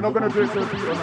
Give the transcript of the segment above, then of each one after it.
We're not going to do it to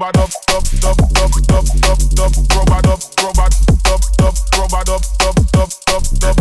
robot up, up, up, up, up, up, up, robot up, robot up, up, robot up, up, up, up, up.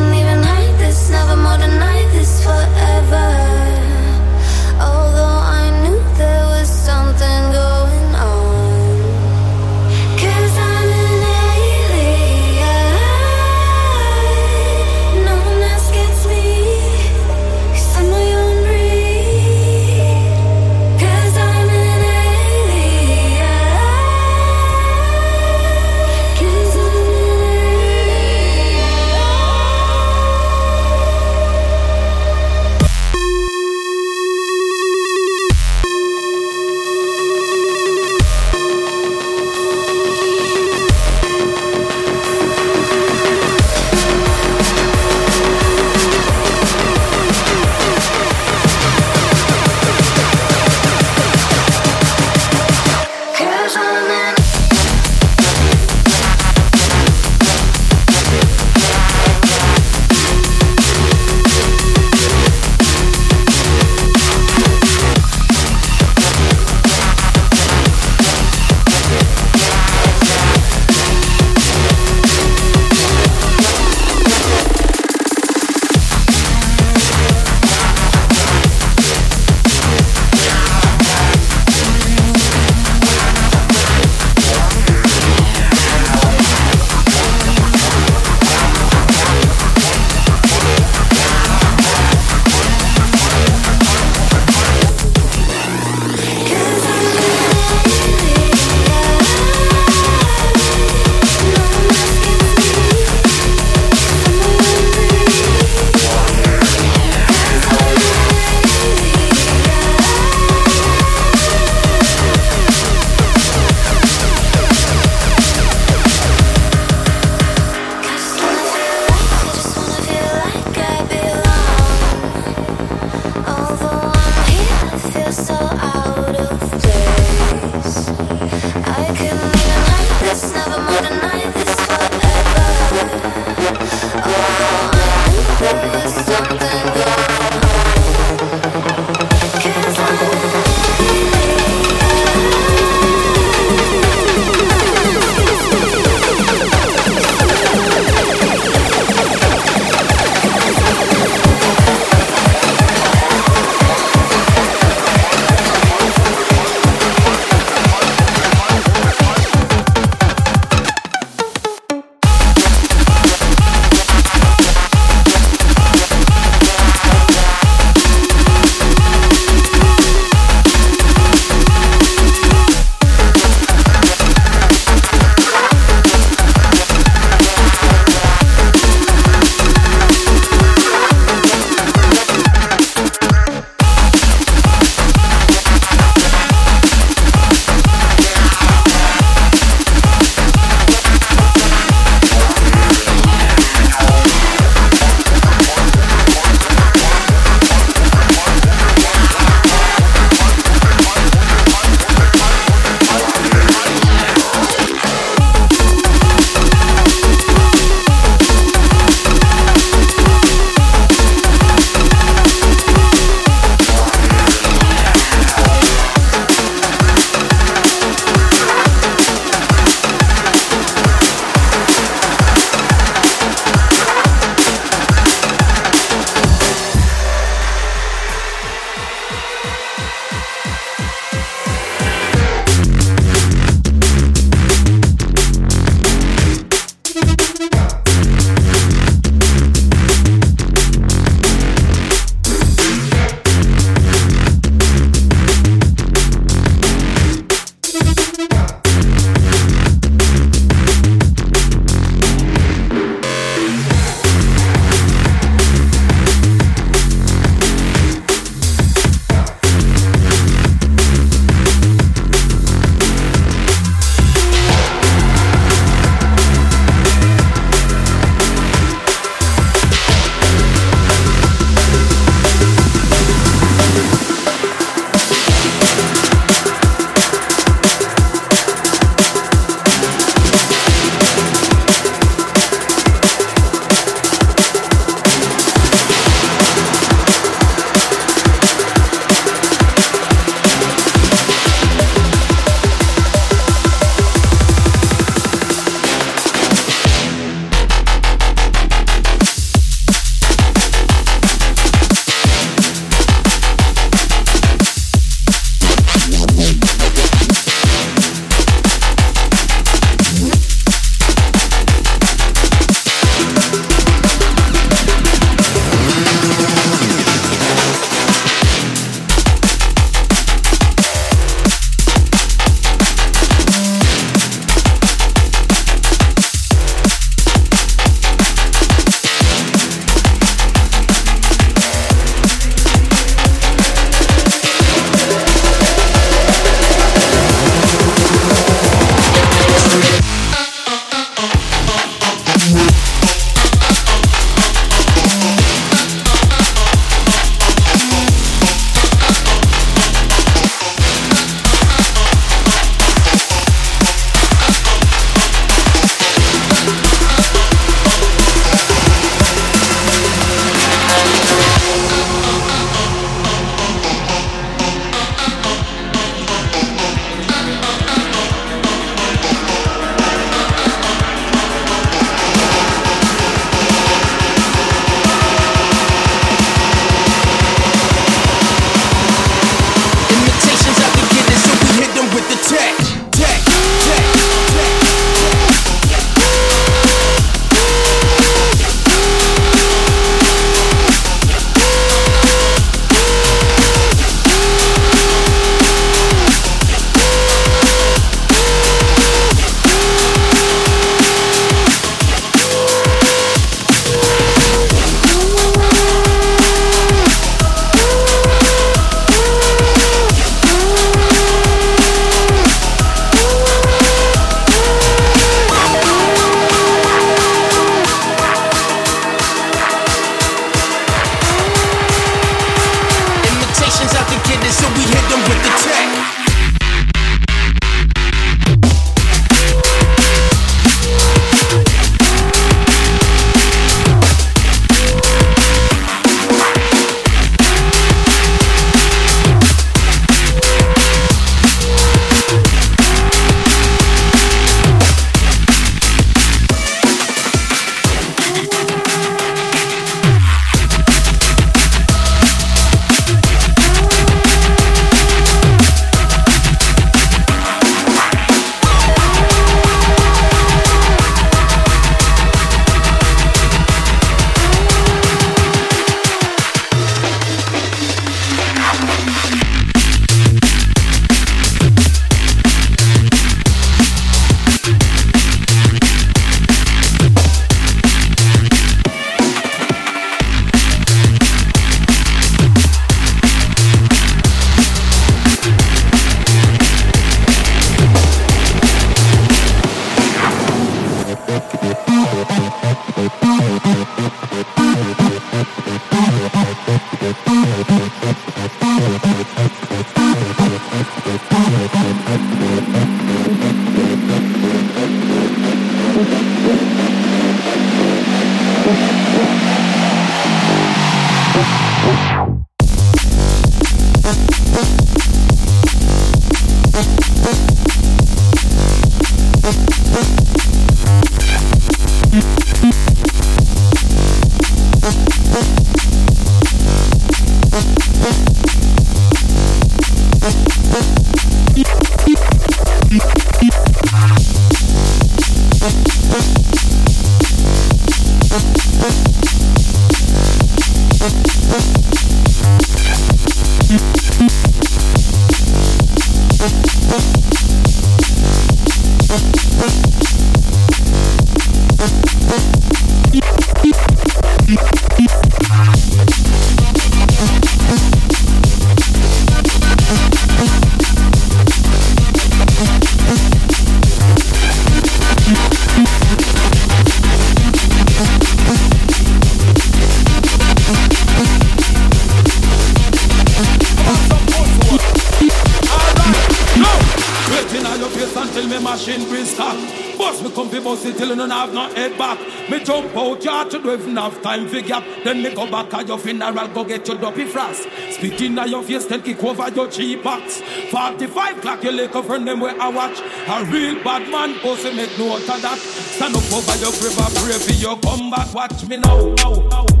Gap. Then me go back at your funeral, go get your dopey frost. Spit in your face, then kick over your cheap box. 45 clock, you lick friend them where I watch. A real bad man, also make no of that. Stand up over your grave, pray for your comeback. Watch me now, now, now.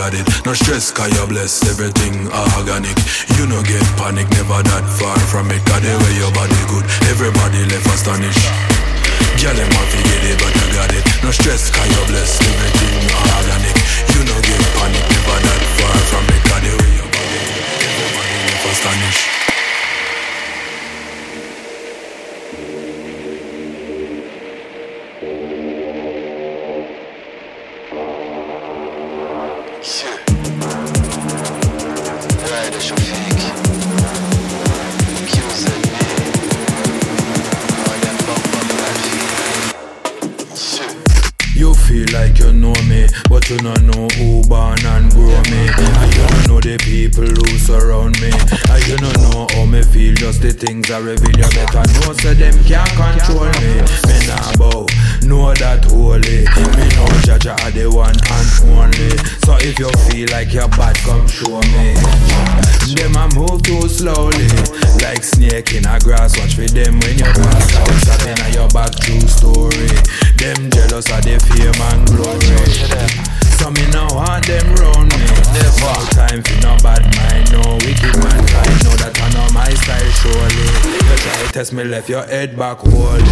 No stress, cause you're blessed, everything organic. You no get panic, never that far from it. Got the way your body good, everybody left astonished. Girl, them want to get it, but you got it. No stress, cause you're blessed, everything organic. You no get panic, never that far from it. Got the way your body good, everybody left astonished. Things I reveal. You better know so them can't control me. Me nah bow, know that holy. Me know Jah Jah are the one and only. So if you feel like you're bad, come show me. Them a move too slowly, like snake in a grass. Watch for them when you pass out. Something in your back, true story. Them jealous of the fame and glory. So me now want them round me. Never no time for no bad mind, no wicked man. I know that I know my style surely. You try test me, left your head back holding.